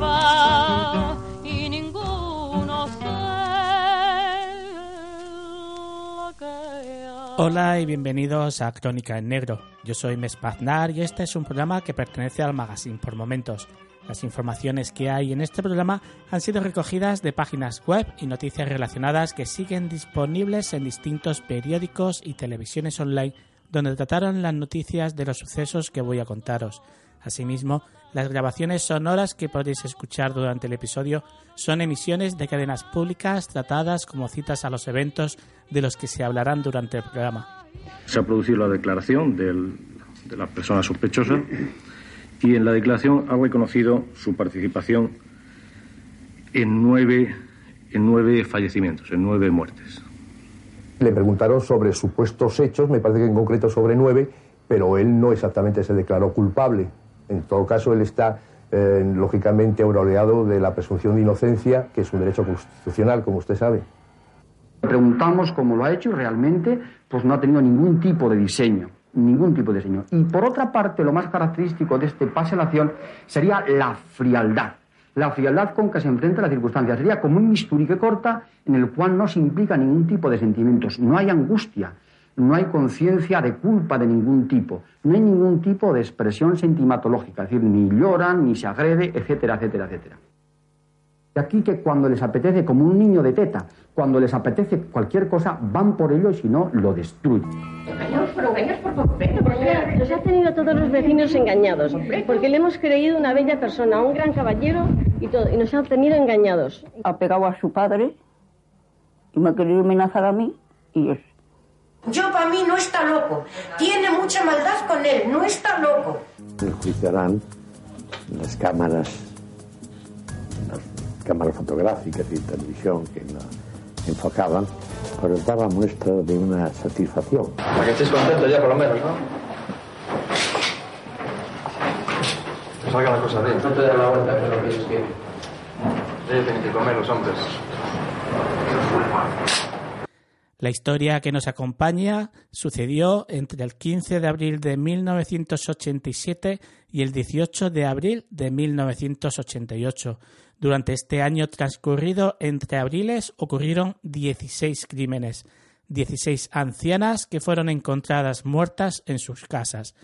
va y ninguno. Hola y bienvenidos a Crónica en Negro. Yo soy Mespaznar y este es un programa que pertenece al magazine por momentos. Las informaciones que hay en este programa han sido recogidas de páginas web y noticias relacionadas que siguen disponibles en distintos periódicos y televisiones online donde trataron las noticias de los sucesos que voy a contaros. Asimismo, las grabaciones sonoras que podéis escuchar durante el episodio son emisiones de cadenas públicas tratadas como citas a los eventos de los que se hablarán durante el programa. Se ha producido la declaración del- de la persona sospechosa y en la declaración ha reconocido su participación en nueve, en nueve fallecimientos, en nueve muertes. Le preguntaron sobre supuestos hechos, me parece que en concreto sobre nueve, pero él no exactamente se declaró culpable. En todo caso, él está eh, lógicamente aureolado de la presunción de inocencia, que es un derecho constitucional, como usted sabe. Preguntamos cómo lo ha hecho y realmente pues no ha tenido ningún tipo de diseño, ningún tipo de diseño. Y por otra parte, lo más característico de este pase a la acción sería la frialdad. La frialdad con que se enfrenta la circunstancia. Sería como un bisturí que corta en el cual no se implica ningún tipo de sentimientos. No hay angustia, no hay conciencia de culpa de ningún tipo, no hay ningún tipo de expresión sentimatológica, es decir, ni lloran, ni se agrede, etcétera, etcétera, etcétera. Y aquí que cuando les apetece, como un niño de teta, cuando les apetece cualquier cosa, van por ello y si no, lo destruyen. Engañados por porque nos ha tenido a todos los vecinos engañados, porque le hemos creído una bella persona, un gran caballero y todo, y nos ha tenido engañados. ha pegado a su padre y me ha querido amenazar a mí y es Yo para mí no está loco. Tiene mucha maldad con él. No está loco. enjuiciarán las cámaras, las cámaras fotográficas y televisión que lo enfocaban, pues daba muestra de una satisfacción. Para que estés contento ya, por lo menos, ¿no? Que salga la cosa bien. No te da la vuelta, que es lo que ellos quieren. Ellos tienen que comer los hombres. La historia que nos acompaña sucedió entre el 15 de abril de 1987 y el 18 de abril de 1988. Durante este año transcurrido entre abriles ocurrieron 16 crímenes, 16 ancianas que fueron encontradas muertas en sus casas.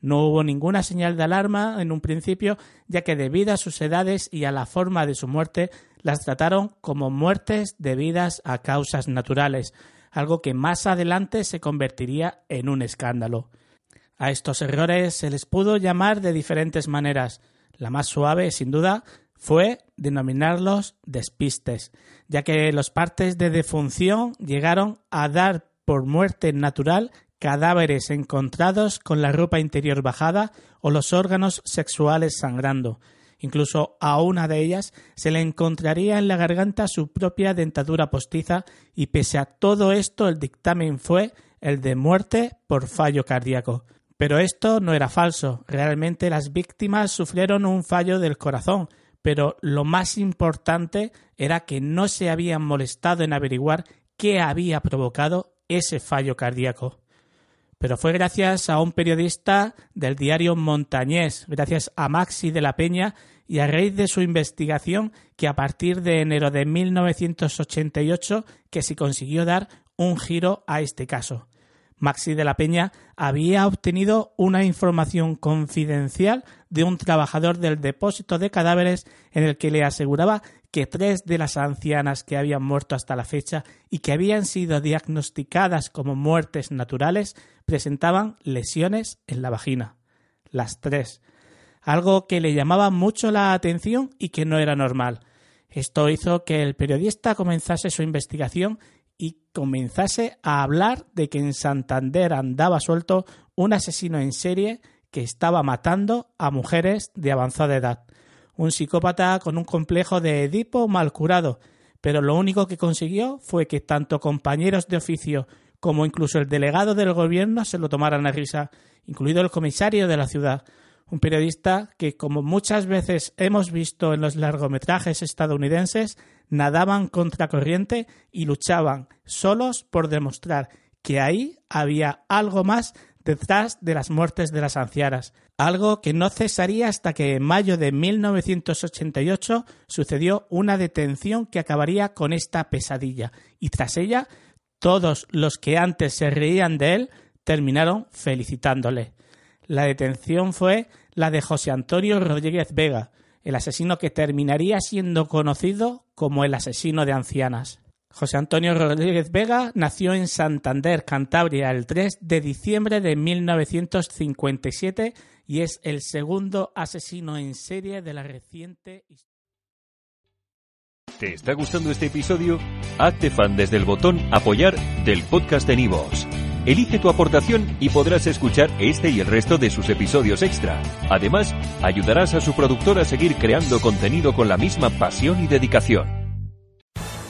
No hubo ninguna señal de alarma en un principio, ya que debido a sus edades y a la forma de su muerte, las trataron como muertes debidas a causas naturales, algo que más adelante se convertiría en un escándalo. A estos errores se les pudo llamar de diferentes maneras. La más suave, sin duda, fue denominarlos despistes, ya que los partes de defunción llegaron a dar por muerte natural cadáveres encontrados con la ropa interior bajada o los órganos sexuales sangrando. Incluso a una de ellas se le encontraría en la garganta su propia dentadura postiza y pese a todo esto el dictamen fue el de muerte por fallo cardíaco. Pero esto no era falso, realmente las víctimas sufrieron un fallo del corazón, pero lo más importante era que no se habían molestado en averiguar qué había provocado ese fallo cardíaco. Pero fue gracias a un periodista del diario Montañés, gracias a Maxi de la Peña y a raíz de su investigación que a partir de enero de 1988 que se consiguió dar un giro a este caso. Maxi de la Peña había obtenido una información confidencial de un trabajador del depósito de cadáveres en el que le aseguraba que tres de las ancianas que habían muerto hasta la fecha y que habían sido diagnosticadas como muertes naturales presentaban lesiones en la vagina. Las tres. Algo que le llamaba mucho la atención y que no era normal. Esto hizo que el periodista comenzase su investigación y comenzase a hablar de que en Santander andaba suelto un asesino en serie que estaba matando a mujeres de avanzada edad. Un psicópata con un complejo de Edipo mal curado, pero lo único que consiguió fue que tanto compañeros de oficio como incluso el delegado del gobierno se lo tomaran a risa, incluido el comisario de la ciudad, un periodista que, como muchas veces hemos visto en los largometrajes estadounidenses, nadaban contra corriente y luchaban solos por demostrar que ahí había algo más detrás de las muertes de las ancianas, algo que no cesaría hasta que en mayo de 1988 sucedió una detención que acabaría con esta pesadilla, y tras ella todos los que antes se reían de él terminaron felicitándole. La detención fue la de José Antonio Rodríguez Vega, el asesino que terminaría siendo conocido como el asesino de ancianas. José Antonio Rodríguez Vega nació en Santander, Cantabria, el 3 de diciembre de 1957 y es el segundo asesino en serie de la reciente ¿Te está gustando este episodio? Hazte fan desde el botón Apoyar del podcast de Nivos. Elige tu aportación y podrás escuchar este y el resto de sus episodios extra. Además, ayudarás a su productor a seguir creando contenido con la misma pasión y dedicación.